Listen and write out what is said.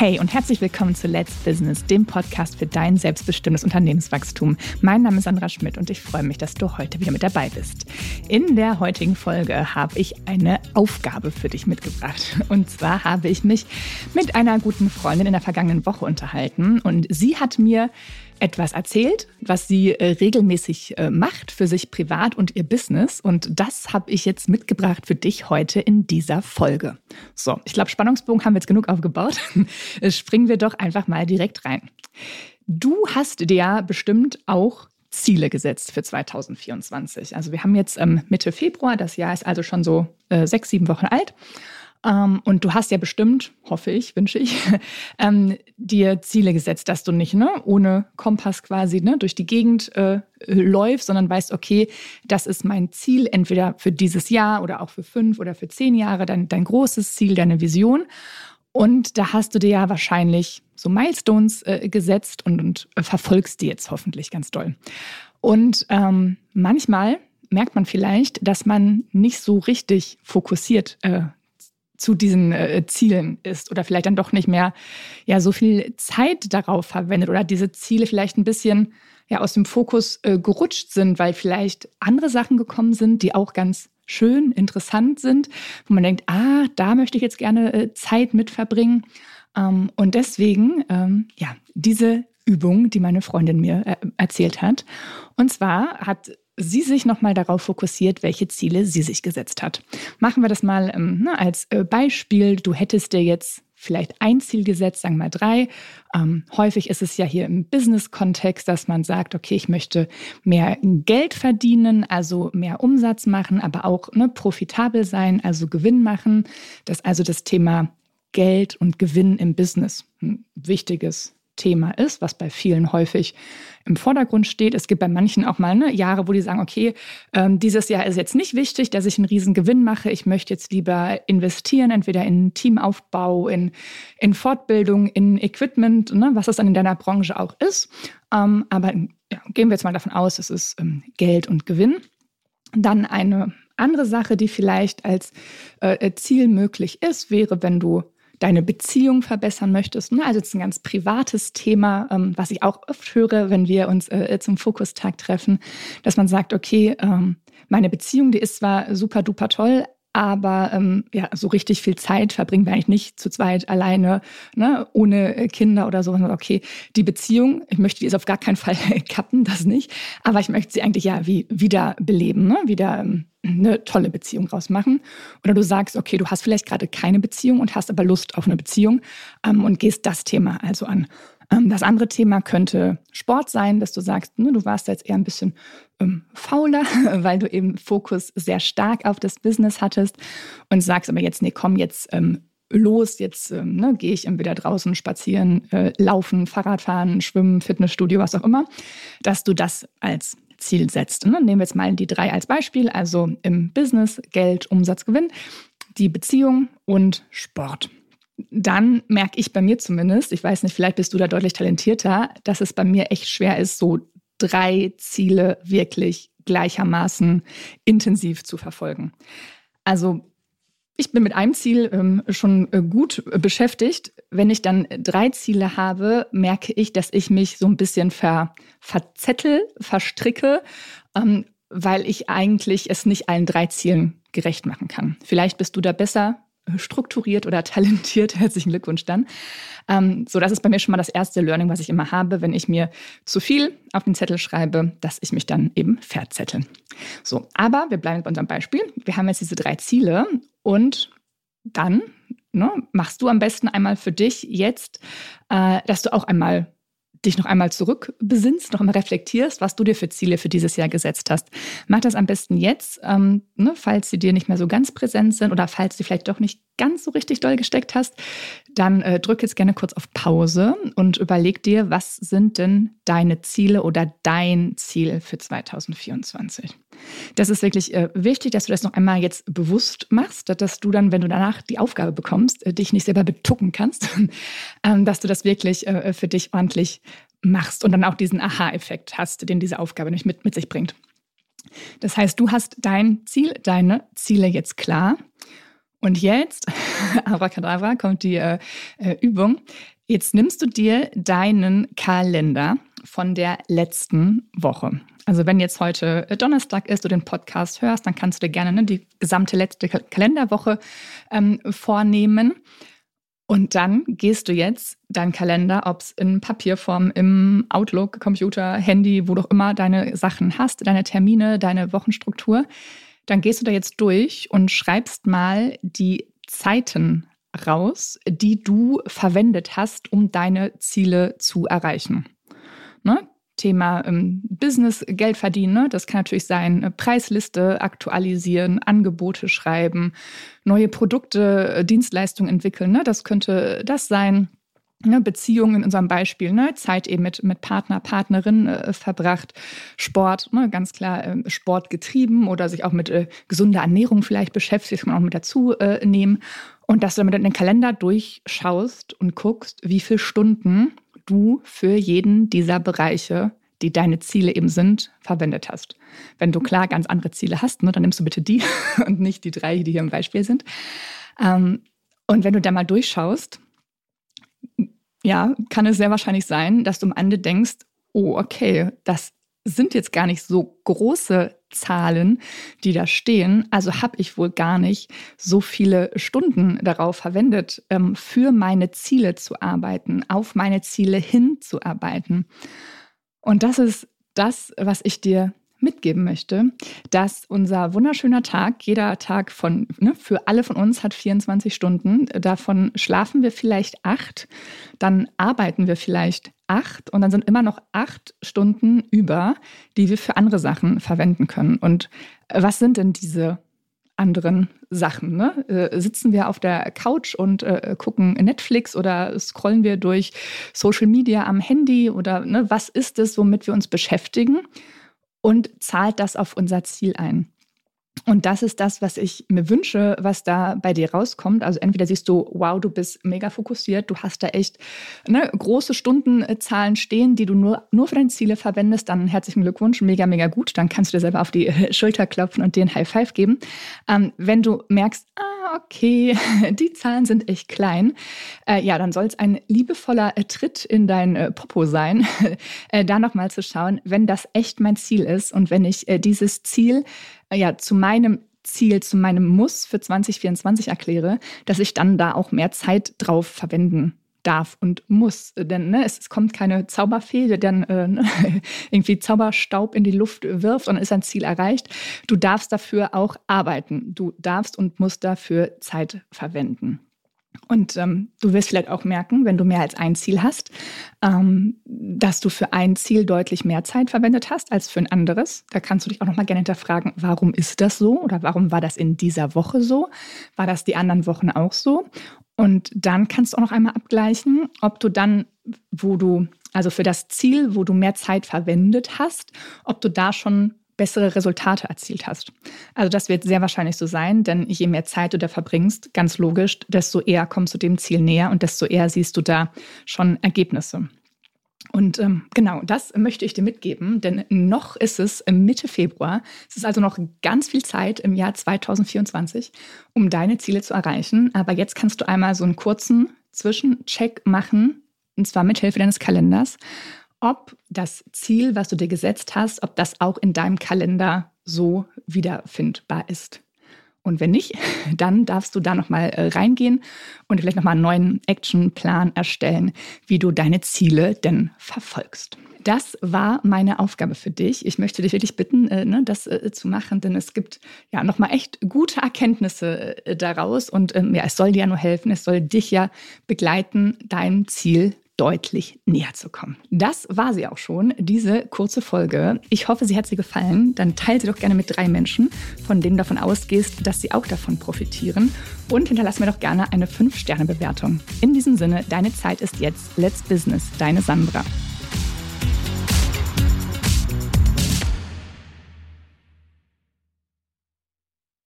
Hey und herzlich willkommen zu Let's Business, dem Podcast für dein selbstbestimmtes Unternehmenswachstum. Mein Name ist Sandra Schmidt und ich freue mich, dass du heute wieder mit dabei bist. In der heutigen Folge habe ich eine Aufgabe für dich mitgebracht. Und zwar habe ich mich mit einer guten Freundin in der vergangenen Woche unterhalten und sie hat mir etwas erzählt, was sie äh, regelmäßig äh, macht für sich privat und ihr Business. Und das habe ich jetzt mitgebracht für dich heute in dieser Folge. So, ich glaube, Spannungsbogen haben wir jetzt genug aufgebaut. Springen wir doch einfach mal direkt rein. Du hast dir bestimmt auch Ziele gesetzt für 2024. Also wir haben jetzt ähm, Mitte Februar, das Jahr ist also schon so äh, sechs, sieben Wochen alt. Ähm, und du hast ja bestimmt, hoffe ich, wünsche ich, ähm, dir Ziele gesetzt, dass du nicht ne, ohne Kompass quasi ne, durch die Gegend äh, läufst, sondern weißt, okay, das ist mein Ziel, entweder für dieses Jahr oder auch für fünf oder für zehn Jahre, dein, dein großes Ziel, deine Vision. Und da hast du dir ja wahrscheinlich so Milestones äh, gesetzt und, und äh, verfolgst die jetzt hoffentlich ganz doll. Und ähm, manchmal merkt man vielleicht, dass man nicht so richtig fokussiert äh, zu diesen äh, Zielen ist oder vielleicht dann doch nicht mehr ja so viel Zeit darauf verwendet oder diese Ziele vielleicht ein bisschen ja aus dem Fokus äh, gerutscht sind, weil vielleicht andere Sachen gekommen sind, die auch ganz schön, interessant sind, wo man denkt, ah, da möchte ich jetzt gerne äh, Zeit mit verbringen. Ähm, und deswegen, ähm, ja, diese Übung, die meine Freundin mir äh, erzählt hat. Und zwar hat sie sich nochmal darauf fokussiert, welche Ziele sie sich gesetzt hat. Machen wir das mal ähm, ne, als äh, Beispiel. Du hättest dir jetzt vielleicht ein Ziel gesetzt, sagen wir mal drei. Ähm, häufig ist es ja hier im Business-Kontext, dass man sagt, okay, ich möchte mehr Geld verdienen, also mehr Umsatz machen, aber auch ne, profitabel sein, also Gewinn machen. Das also das Thema Geld und Gewinn im Business. Ein wichtiges Thema ist, was bei vielen häufig im Vordergrund steht. Es gibt bei manchen auch mal ne, Jahre, wo die sagen, okay, ähm, dieses Jahr ist jetzt nicht wichtig, dass ich einen riesen Gewinn mache. Ich möchte jetzt lieber investieren, entweder in Teamaufbau, in, in Fortbildung, in Equipment, ne, was es dann in deiner Branche auch ist. Ähm, aber ja, gehen wir jetzt mal davon aus, es ist ähm, Geld und Gewinn. Dann eine andere Sache, die vielleicht als äh, Ziel möglich ist, wäre, wenn du deine Beziehung verbessern möchtest. Ne? Also es ist ein ganz privates Thema, ähm, was ich auch oft höre, wenn wir uns äh, zum Fokustag treffen, dass man sagt, okay, ähm, meine Beziehung, die ist zwar super duper toll, aber ähm, ja, so richtig viel Zeit verbringen wir eigentlich nicht zu zweit alleine, ne, ohne äh, Kinder oder so. Okay, die Beziehung, ich möchte die jetzt auf gar keinen Fall kappen, das nicht, aber ich möchte sie eigentlich ja wie wieder beleben, ne, wieder ähm, eine tolle Beziehung rausmachen. Oder du sagst, okay, du hast vielleicht gerade keine Beziehung und hast aber Lust auf eine Beziehung ähm, und gehst das Thema also an. Ähm, das andere Thema könnte Sport sein, dass du sagst, ne, du warst jetzt eher ein bisschen ähm, fauler, weil du eben Fokus sehr stark auf das Business hattest und sagst aber jetzt, nee, komm, jetzt ähm, los, jetzt ne, gehe ich entweder draußen spazieren, äh, laufen, Fahrradfahren, schwimmen, Fitnessstudio, was auch immer, dass du das als Ziel setzt. Ne? Nehmen wir jetzt mal die drei als Beispiel, also im Business, Geld, Umsatz, Gewinn, die Beziehung und Sport dann merke ich bei mir zumindest, ich weiß nicht, vielleicht bist du da deutlich talentierter, dass es bei mir echt schwer ist, so drei Ziele wirklich gleichermaßen intensiv zu verfolgen. Also ich bin mit einem Ziel ähm, schon äh, gut beschäftigt. Wenn ich dann drei Ziele habe, merke ich, dass ich mich so ein bisschen ver, verzettel, verstricke, ähm, weil ich eigentlich es nicht allen drei Zielen gerecht machen kann. Vielleicht bist du da besser strukturiert oder talentiert. Herzlichen Glückwunsch dann. Ähm, so, das ist bei mir schon mal das erste Learning, was ich immer habe, wenn ich mir zu viel auf den Zettel schreibe, dass ich mich dann eben verzettel. So, aber wir bleiben bei unserem Beispiel. Wir haben jetzt diese drei Ziele und dann ne, machst du am besten einmal für dich jetzt, äh, dass du auch einmal dich noch einmal zurückbesinnst, noch einmal reflektierst, was du dir für Ziele für dieses Jahr gesetzt hast. Mach das am besten jetzt, ähm, ne, falls sie dir nicht mehr so ganz präsent sind oder falls sie vielleicht doch nicht ganz so richtig doll gesteckt hast, dann äh, drück jetzt gerne kurz auf Pause und überleg dir, was sind denn deine Ziele oder dein Ziel für 2024. Das ist wirklich äh, wichtig, dass du das noch einmal jetzt bewusst machst, dass du dann, wenn du danach die Aufgabe bekommst, äh, dich nicht selber betucken kannst, ähm, dass du das wirklich äh, für dich ordentlich machst und dann auch diesen Aha-Effekt hast, den diese Aufgabe nicht mit, mit sich bringt. Das heißt, du hast dein Ziel, deine Ziele jetzt klar Und jetzt, Abracadabra, kommt die äh, äh, Übung. Jetzt nimmst du dir deinen Kalender von der letzten Woche. Also wenn jetzt heute Donnerstag ist, du den Podcast hörst, dann kannst du dir gerne ne, die gesamte letzte Kalenderwoche ähm, vornehmen. Und dann gehst du jetzt deinen Kalender, ob es in Papierform, im Outlook, Computer, Handy, wo du auch immer deine Sachen hast, deine Termine, deine Wochenstruktur, dann gehst du da jetzt durch und schreibst mal die Zeiten raus, die du verwendet hast, um deine Ziele zu erreichen. Ne? Thema ähm, Business, Geld verdienen. Ne? Das kann natürlich sein, äh, Preisliste aktualisieren, Angebote schreiben, neue Produkte, äh, Dienstleistungen entwickeln. Ne? Das könnte das sein. Ne, Beziehungen in unserem Beispiel, ne, Zeit eben mit, mit Partner, Partnerin äh, verbracht, Sport, ne, ganz klar äh, Sport getrieben oder sich auch mit äh, gesunder Ernährung vielleicht beschäftigt, kann man auch mit dazu äh, nehmen. Und dass du damit in den Kalender durchschaust und guckst, wie viele Stunden du für jeden dieser Bereiche, die deine Ziele eben sind, verwendet hast. Wenn du klar ganz andere Ziele hast, ne, dann nimmst du bitte die und nicht die drei, die hier im Beispiel sind. Ähm, und wenn du da mal durchschaust, ja, kann es sehr wahrscheinlich sein, dass du am Ende denkst, oh, okay, das sind jetzt gar nicht so große Zahlen, die da stehen. Also habe ich wohl gar nicht so viele Stunden darauf verwendet, ähm, für meine Ziele zu arbeiten, auf meine Ziele hinzuarbeiten. Und das ist das, was ich dir mitgeben möchte, dass unser wunderschöner Tag, jeder Tag von, ne, für alle von uns hat 24 Stunden. Davon schlafen wir vielleicht acht, dann arbeiten wir vielleicht acht und dann sind immer noch acht Stunden über, die wir für andere Sachen verwenden können. Und was sind denn diese anderen Sachen. Ne? Äh, sitzen wir auf der Couch und äh, gucken Netflix oder scrollen wir durch Social Media am Handy oder ne, was ist es, womit wir uns beschäftigen? Und zahlt das auf unser Ziel ein. Und das ist das, was ich mir wünsche, was da bei dir rauskommt. Also entweder siehst du, wow, du bist mega fokussiert, du hast da echt ne, große Stundenzahlen stehen, die du nur, nur für deine Ziele verwendest, dann herzlichen Glückwunsch, mega, mega gut. Dann kannst du dir selber auf die Schulter klopfen und dir ein High Five geben. Ähm, wenn du merkst, ah, okay, die Zahlen sind echt klein, äh, ja, dann soll es ein liebevoller äh, Tritt in dein äh, Popo sein, äh, da nochmal zu schauen, wenn das echt mein Ziel ist und wenn ich äh, dieses Ziel äh, ja zu meinem Ziel, zu meinem Muss für 2024 erkläre, dass ich dann da auch mehr Zeit drauf verwenden darf und muss. Denn ne, es, es, kommt keine Zauberfee, die dann äh, irgendwie Zauberstaub in die Luft wirft und ist ein Ziel erreicht. Du darfst dafür auch arbeiten. Du darfst und musst dafür Zeit verwenden. Und ähm, du wirst vielleicht auch merken, wenn du mehr als ein Ziel hast, ähm, dass du für ein Ziel deutlich mehr Zeit verwendet hast als für ein anderes. Da kannst du dich auch noch mal gerne hinterfragen, warum ist das so oder warum war das in dieser Woche so? War das die anderen Wochen auch so? Und dann kannst du auch noch einmal abgleichen, ob du dann, wo du, also für das Ziel, wo du mehr Zeit verwendet hast, ob du da schon bessere Resultate erzielt hast. Also das wird sehr wahrscheinlich so sein, denn je mehr Zeit du da verbringst, ganz logisch, desto eher kommst du dem Ziel näher und desto eher siehst du da schon Ergebnisse. Und ähm, genau, das möchte ich dir mitgeben, denn noch ist es Mitte Februar. Es ist also noch ganz viel Zeit im Jahr 2024, um deine Ziele zu erreichen. Aber jetzt kannst du einmal so einen kurzen Zwischencheck machen, und zwar mit Hilfe deines Kalenders, ob das Ziel, was du dir gesetzt hast, ob das auch in deinem Kalender so wiederfindbar ist. Und wenn nicht, dann darfst du da nochmal äh, reingehen und vielleicht nochmal einen neuen Actionplan erstellen, wie du deine Ziele denn verfolgst. Das war meine Aufgabe für dich. Ich möchte dich wirklich bitten, äh, ne, das äh, zu machen, denn es gibt ja nochmal echt gute Erkenntnisse daraus und ähm, ja, es soll dir ja nur helfen, es soll dich ja begleiten, dein Ziel deutlich näher zu kommen. Das war sie auch schon, diese kurze Folge. Ich hoffe, sie hat dir gefallen. Dann teile sie doch gerne mit drei Menschen, von denen du davon ausgehst, dass sie auch davon profitieren. Und hinterlass mir doch gerne eine 5-Sterne-Bewertung. In diesem Sinne, deine Zeit ist jetzt. Let's Business, deine Sandra.